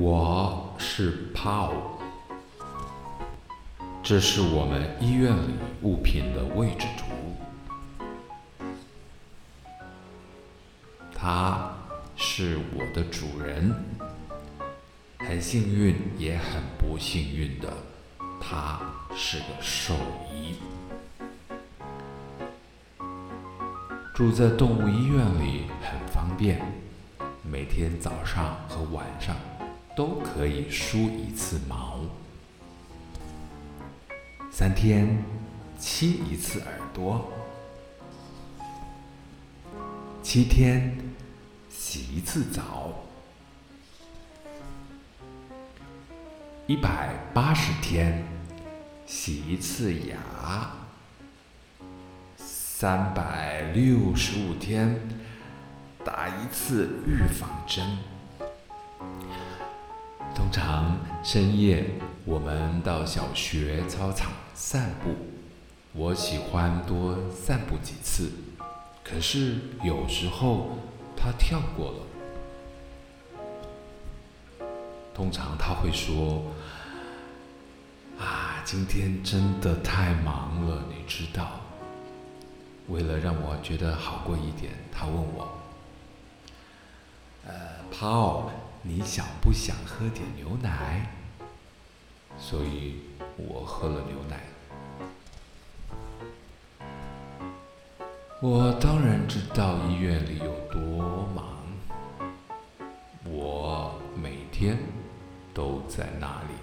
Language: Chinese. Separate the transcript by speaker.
Speaker 1: 我是 Paul，这是我们医院里物品的位置图。他是我的主人，很幸运也很不幸运的，他是个兽医，住在动物医院里很方便，每天早上和晚上。都可以梳一次毛，三天亲一次耳朵，七天洗一次澡，一百八十天洗一次牙，三百六十五天打一次预防针。通常深夜，我们到小学操场散步。我喜欢多散步几次，可是有时候他跳过了。通常他会说：“啊，今天真的太忙了，你知道。”为了让我觉得好过一点，他问我：“呃泡。”你想不想喝点牛奶？所以我喝了牛奶。我当然知道医院里有多忙，我每天都在那里。